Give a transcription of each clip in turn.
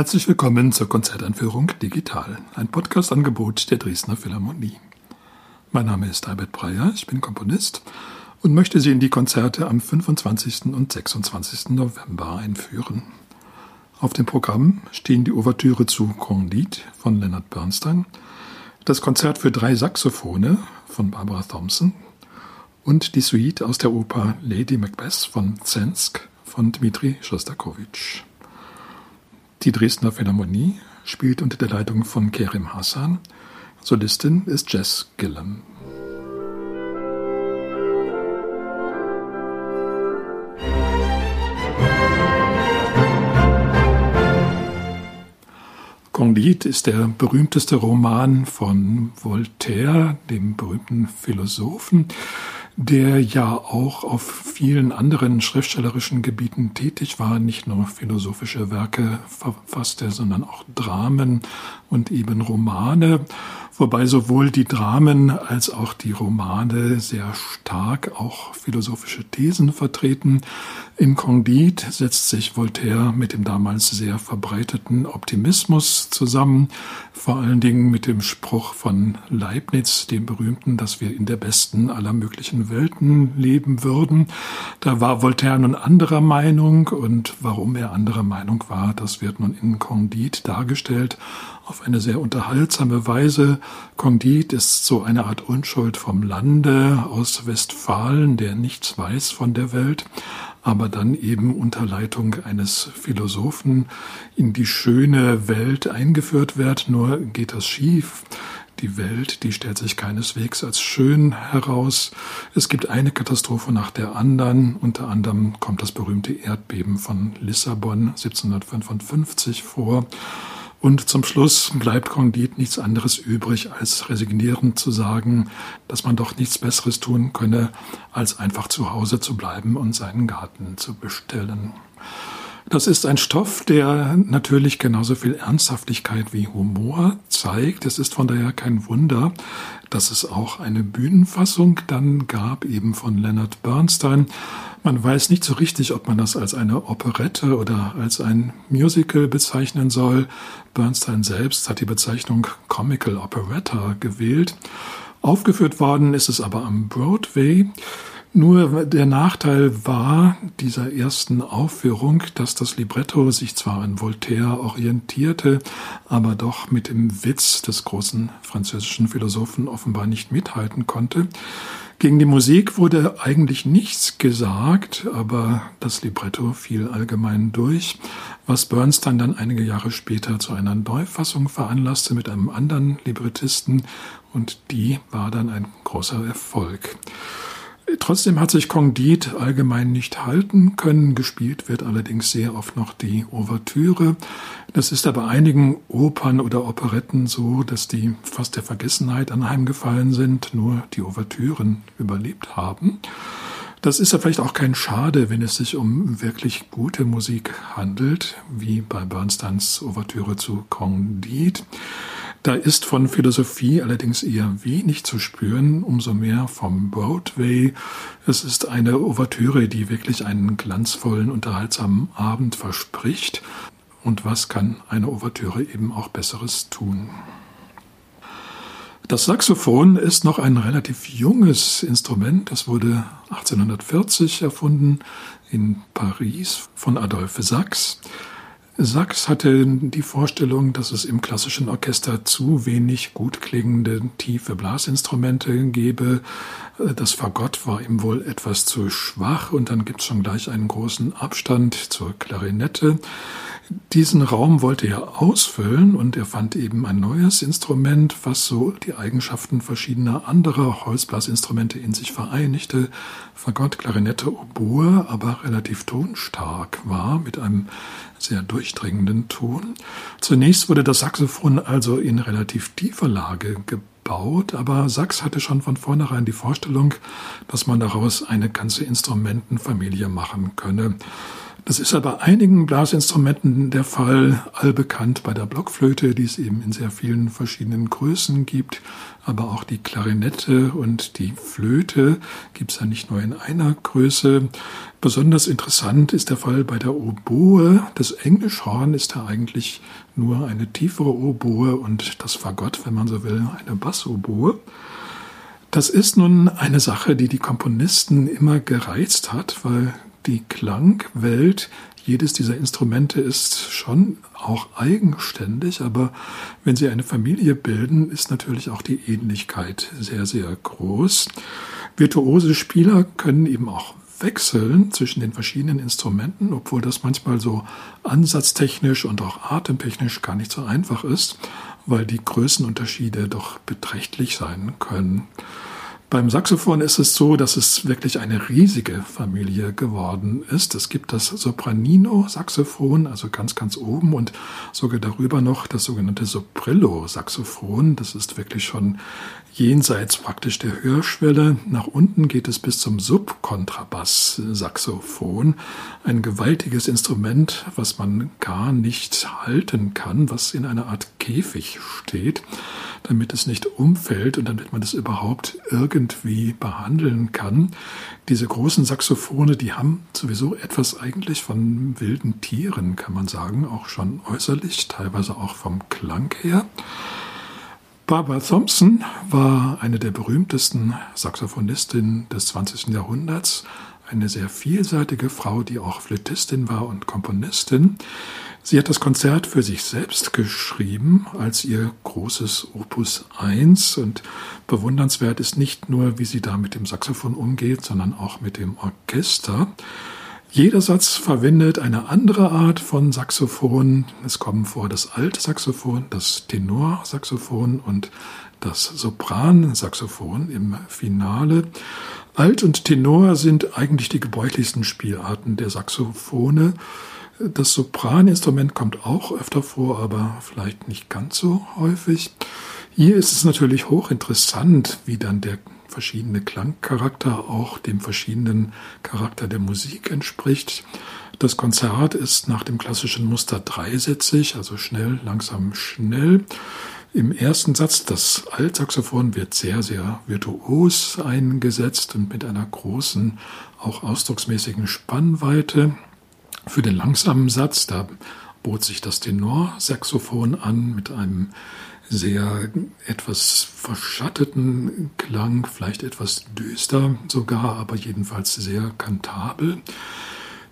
Herzlich willkommen zur Konzertanführung Digital, ein Podcast-Angebot der Dresdner Philharmonie. Mein Name ist Albert Breyer, ich bin Komponist und möchte Sie in die Konzerte am 25. und 26. November einführen. Auf dem Programm stehen die Ouvertüre zu Candide von Leonard Bernstein, das Konzert für drei Saxophone von Barbara Thompson und die Suite aus der Oper Lady Macbeth von Zensk von Dmitri Schostakowitsch. Die Dresdner Philharmonie spielt unter der Leitung von Kerim Hassan. Solistin ist Jess Gillam. Candide ist der berühmteste Roman von Voltaire, dem berühmten Philosophen der ja auch auf vielen anderen schriftstellerischen Gebieten tätig war, nicht nur philosophische Werke verfasste, sondern auch Dramen und eben Romane wobei sowohl die Dramen als auch die Romane sehr stark auch philosophische Thesen vertreten. In Candide setzt sich Voltaire mit dem damals sehr verbreiteten Optimismus zusammen, vor allen Dingen mit dem Spruch von Leibniz, dem berühmten, dass wir in der besten aller möglichen Welten leben würden. Da war Voltaire nun anderer Meinung und warum er anderer Meinung war, das wird nun in Candide dargestellt auf eine sehr unterhaltsame Weise. Candide ist so eine Art Unschuld vom Lande aus Westfalen, der nichts weiß von der Welt, aber dann eben unter Leitung eines Philosophen in die schöne Welt eingeführt wird. Nur geht das schief. Die Welt, die stellt sich keineswegs als schön heraus. Es gibt eine Katastrophe nach der anderen. Unter anderem kommt das berühmte Erdbeben von Lissabon 1755 vor. Und zum Schluss bleibt Candide nichts anderes übrig, als resignierend zu sagen, dass man doch nichts Besseres tun könne, als einfach zu Hause zu bleiben und seinen Garten zu bestellen. Das ist ein Stoff, der natürlich genauso viel Ernsthaftigkeit wie Humor zeigt. Es ist von daher kein Wunder, dass es auch eine Bühnenfassung dann gab, eben von Leonard Bernstein. Man weiß nicht so richtig, ob man das als eine Operette oder als ein Musical bezeichnen soll. Bernstein selbst hat die Bezeichnung Comical Operetta gewählt. Aufgeführt worden ist es aber am Broadway. Nur der Nachteil war dieser ersten Aufführung, dass das Libretto sich zwar an Voltaire orientierte, aber doch mit dem Witz des großen französischen Philosophen offenbar nicht mithalten konnte. Gegen die Musik wurde eigentlich nichts gesagt, aber das Libretto fiel allgemein durch, was Bernstein dann einige Jahre später zu einer Neufassung veranlasste mit einem anderen Librettisten und die war dann ein großer Erfolg. Trotzdem hat sich Candide allgemein nicht halten können. Gespielt wird allerdings sehr oft noch die Ouvertüre. Das ist aber einigen Opern oder Operetten so, dass die fast der Vergessenheit anheimgefallen sind, nur die Ouvertüren überlebt haben. Das ist ja vielleicht auch kein Schade, wenn es sich um wirklich gute Musik handelt, wie bei Bernsteins Ouvertüre zu Candide. Da ist von Philosophie allerdings eher wenig zu spüren, umso mehr vom Broadway. Es ist eine Ouvertüre, die wirklich einen glanzvollen, unterhaltsamen Abend verspricht. Und was kann eine Ouvertüre eben auch Besseres tun? Das Saxophon ist noch ein relativ junges Instrument. Es wurde 1840 erfunden in Paris von Adolphe Sachs. Sachs hatte die Vorstellung, dass es im klassischen Orchester zu wenig gut klingende tiefe Blasinstrumente gebe. Das Fagott war ihm wohl etwas zu schwach und dann gibt es schon gleich einen großen Abstand zur Klarinette. Diesen Raum wollte er ausfüllen und er fand eben ein neues Instrument, was so die Eigenschaften verschiedener anderer Holzblasinstrumente in sich vereinigte. Fagott, Klarinette, Oboe, aber relativ tonstark war, mit einem sehr durchdringenden Ton. Zunächst wurde das Saxophon also in relativ tiefer Lage gebaut, aber Sachs hatte schon von vornherein die Vorstellung, dass man daraus eine ganze Instrumentenfamilie machen könne. Das ist ja bei einigen Blasinstrumenten der Fall, allbekannt bei der Blockflöte, die es eben in sehr vielen verschiedenen Größen gibt. Aber auch die Klarinette und die Flöte gibt es ja nicht nur in einer Größe. Besonders interessant ist der Fall bei der Oboe. Das Englischhorn ist da eigentlich nur eine tiefere Oboe und das Fagott, wenn man so will, eine Bassoboe. Das ist nun eine Sache, die die Komponisten immer gereizt hat, weil die Klangwelt jedes dieser Instrumente ist schon auch eigenständig, aber wenn sie eine Familie bilden, ist natürlich auch die Ähnlichkeit sehr, sehr groß. Virtuose Spieler können eben auch wechseln zwischen den verschiedenen Instrumenten, obwohl das manchmal so ansatztechnisch und auch atemtechnisch gar nicht so einfach ist, weil die Größenunterschiede doch beträchtlich sein können. Beim Saxophon ist es so, dass es wirklich eine riesige Familie geworden ist. Es gibt das Sopranino-Saxophon, also ganz, ganz oben und sogar darüber noch das sogenannte Soprillo-Saxophon. Das ist wirklich schon jenseits praktisch der Hörschwelle. Nach unten geht es bis zum Subkontrabass-Saxophon. Ein gewaltiges Instrument, was man gar nicht halten kann, was in einer Art Käfig steht damit es nicht umfällt und damit man es überhaupt irgendwie behandeln kann. Diese großen Saxophone, die haben sowieso etwas eigentlich von wilden Tieren, kann man sagen, auch schon äußerlich, teilweise auch vom Klang her. Barbara Thompson war eine der berühmtesten Saxophonistinnen des 20. Jahrhunderts, eine sehr vielseitige Frau, die auch Flötistin war und Komponistin. Sie hat das Konzert für sich selbst geschrieben als ihr großes Opus 1 und bewundernswert ist nicht nur, wie sie da mit dem Saxophon umgeht, sondern auch mit dem Orchester. Jeder Satz verwendet eine andere Art von Saxophon. Es kommen vor das Altsaxophon, das Tenorsaxophon und das Sopransaxophon im Finale. Alt und Tenor sind eigentlich die gebräuchlichsten Spielarten der Saxophone. Das Sopraninstrument kommt auch öfter vor, aber vielleicht nicht ganz so häufig. Hier ist es natürlich hochinteressant, wie dann der verschiedene Klangcharakter auch dem verschiedenen Charakter der Musik entspricht. Das Konzert ist nach dem klassischen Muster dreisätzig, also schnell, langsam, schnell. Im ersten Satz, das Altsaxophon wird sehr, sehr virtuos eingesetzt und mit einer großen, auch ausdrucksmäßigen Spannweite. Für den langsamen Satz, da bot sich das Tenorsaxophon an mit einem sehr etwas verschatteten Klang, vielleicht etwas düster sogar, aber jedenfalls sehr kantabel.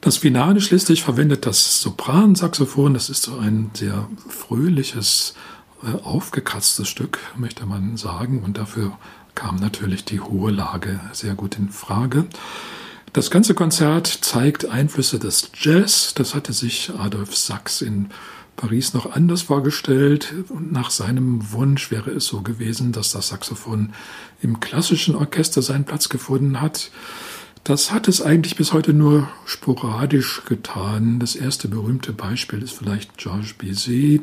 Das Finale schließlich verwendet das Sopransaxophon. Das ist so ein sehr fröhliches, aufgekratztes Stück, möchte man sagen. Und dafür kam natürlich die hohe Lage sehr gut in Frage. Das ganze Konzert zeigt Einflüsse des Jazz. Das hatte sich Adolf Sachs in Paris noch anders vorgestellt. Und nach seinem Wunsch wäre es so gewesen, dass das Saxophon im klassischen Orchester seinen Platz gefunden hat. Das hat es eigentlich bis heute nur sporadisch getan. Das erste berühmte Beispiel ist vielleicht Georges Bizet.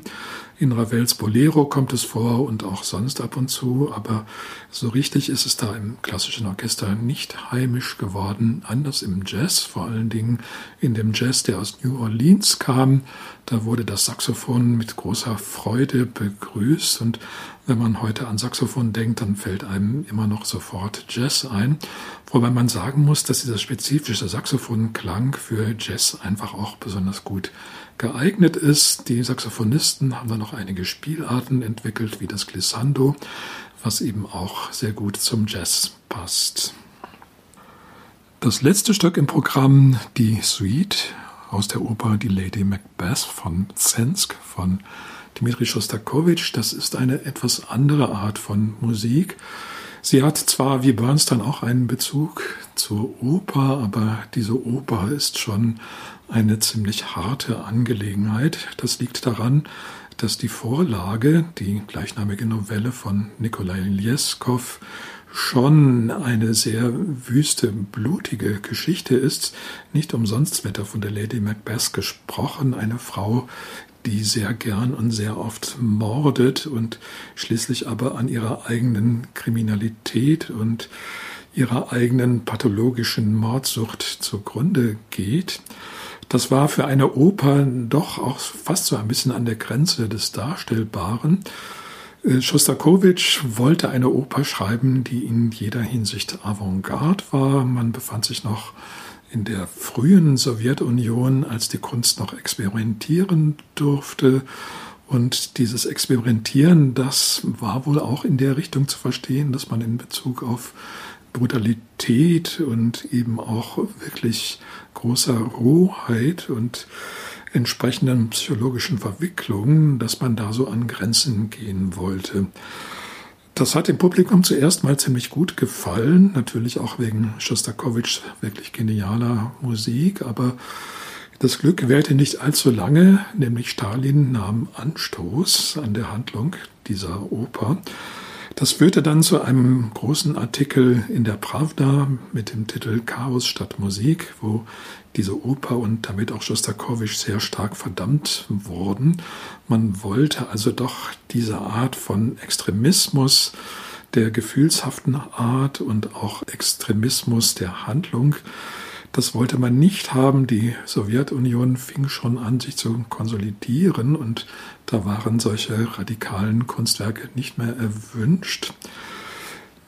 In Ravels Bolero kommt es vor und auch sonst ab und zu, aber so richtig ist es da im klassischen Orchester nicht heimisch geworden. Anders im Jazz, vor allen Dingen in dem Jazz, der aus New Orleans kam. Da wurde das Saxophon mit großer Freude begrüßt und wenn man heute an Saxophon denkt, dann fällt einem immer noch sofort Jazz ein. Wobei man sagen muss, dass dieser spezifische Saxophonklang für Jazz einfach auch besonders gut geeignet ist. Die Saxophonisten haben da noch einige Spielarten entwickelt, wie das Glissando, was eben auch sehr gut zum Jazz passt. Das letzte Stück im Programm, die Suite aus der Oper Die Lady Macbeth von Zensk von Dmitri Schostakowitsch. Das ist eine etwas andere Art von Musik. Sie hat zwar wie Bernstein auch einen Bezug zur Oper, aber diese Oper ist schon eine ziemlich harte Angelegenheit. Das liegt daran, dass die Vorlage, die gleichnamige Novelle von Nikolai Ljeskow, schon eine sehr wüste, blutige Geschichte ist. Nicht umsonst wird da von der Lady Macbeth gesprochen, eine Frau, die sehr gern und sehr oft mordet und schließlich aber an ihrer eigenen Kriminalität und ihrer eigenen pathologischen Mordsucht zugrunde geht. Das war für eine Oper doch auch fast so ein bisschen an der Grenze des Darstellbaren. Äh, Schostakowitsch wollte eine Oper schreiben, die in jeder Hinsicht Avantgarde war. Man befand sich noch in der frühen Sowjetunion, als die Kunst noch experimentieren durfte. Und dieses Experimentieren, das war wohl auch in der Richtung zu verstehen, dass man in Bezug auf Brutalität und eben auch wirklich großer Rohheit und entsprechenden psychologischen Verwicklungen, dass man da so an Grenzen gehen wollte. Das hat dem Publikum zuerst mal ziemlich gut gefallen, natürlich auch wegen Schostakowitschs wirklich genialer Musik, aber das Glück währte nicht allzu lange, nämlich Stalin nahm Anstoß an der Handlung dieser Oper das führte dann zu einem großen Artikel in der Pravda mit dem Titel Chaos statt Musik, wo diese Oper und damit auch Schostakowitsch sehr stark verdammt wurden. Man wollte also doch diese Art von Extremismus der gefühlshaften Art und auch Extremismus der Handlung das wollte man nicht haben. Die Sowjetunion fing schon an, sich zu konsolidieren und da waren solche radikalen Kunstwerke nicht mehr erwünscht.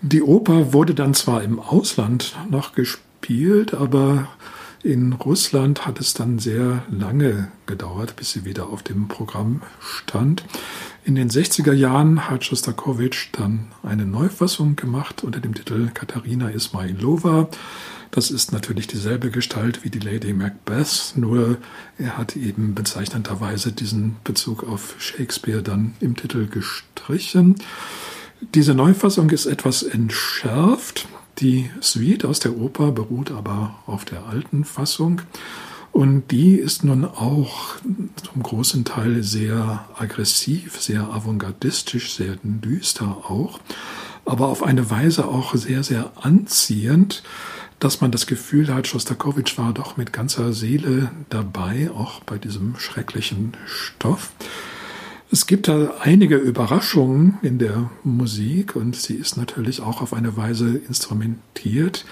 Die Oper wurde dann zwar im Ausland noch gespielt, aber in Russland hat es dann sehr lange gedauert, bis sie wieder auf dem Programm stand. In den 60er Jahren hat Schostakowitsch dann eine Neufassung gemacht unter dem Titel Katharina Ismailova. Das ist natürlich dieselbe Gestalt wie die Lady Macbeth, nur er hat eben bezeichnenderweise diesen Bezug auf Shakespeare dann im Titel gestrichen. Diese Neufassung ist etwas entschärft. Die Suite aus der Oper beruht aber auf der alten Fassung. Und die ist nun auch zum großen Teil sehr aggressiv, sehr avantgardistisch, sehr düster auch, aber auf eine Weise auch sehr, sehr anziehend dass man das Gefühl hat, Schostakowitsch war doch mit ganzer Seele dabei, auch bei diesem schrecklichen Stoff. Es gibt da einige Überraschungen in der Musik und sie ist natürlich auch auf eine Weise instrumentiert,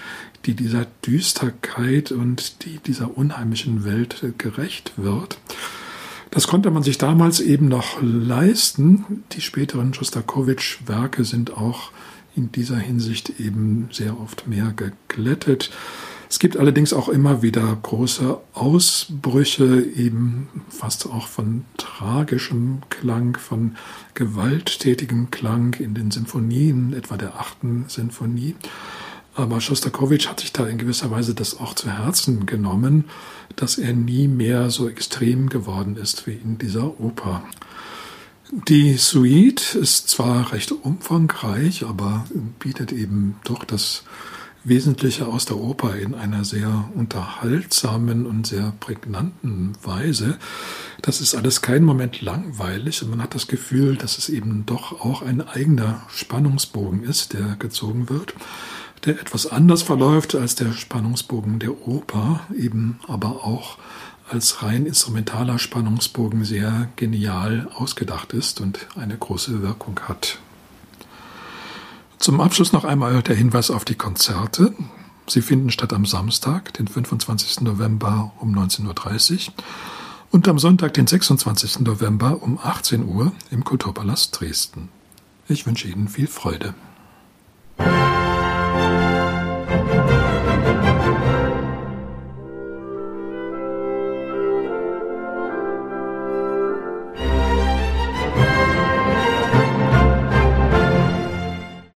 die dieser Düsterkeit und die dieser unheimlichen Welt gerecht wird. Das konnte man sich damals eben noch leisten. Die späteren Schostakowitsch-Werke sind auch in dieser Hinsicht eben sehr oft mehr geglättet. Es gibt allerdings auch immer wieder große Ausbrüche, eben fast auch von tragischem Klang, von gewalttätigem Klang in den Sinfonien, etwa der achten Sinfonie. Aber Schostakowitsch hat sich da in gewisser Weise das auch zu Herzen genommen, dass er nie mehr so extrem geworden ist wie in dieser Oper. Die Suite ist zwar recht umfangreich, aber bietet eben doch das Wesentliche aus der Oper in einer sehr unterhaltsamen und sehr prägnanten Weise. Das ist alles keinen Moment langweilig und man hat das Gefühl, dass es eben doch auch ein eigener Spannungsbogen ist, der gezogen wird, der etwas anders verläuft als der Spannungsbogen der Oper, eben aber auch als rein instrumentaler Spannungsbogen sehr genial ausgedacht ist und eine große Wirkung hat. Zum Abschluss noch einmal der Hinweis auf die Konzerte. Sie finden statt am Samstag, den 25. November um 19.30 Uhr und am Sonntag, den 26. November um 18 Uhr im Kulturpalast Dresden. Ich wünsche Ihnen viel Freude.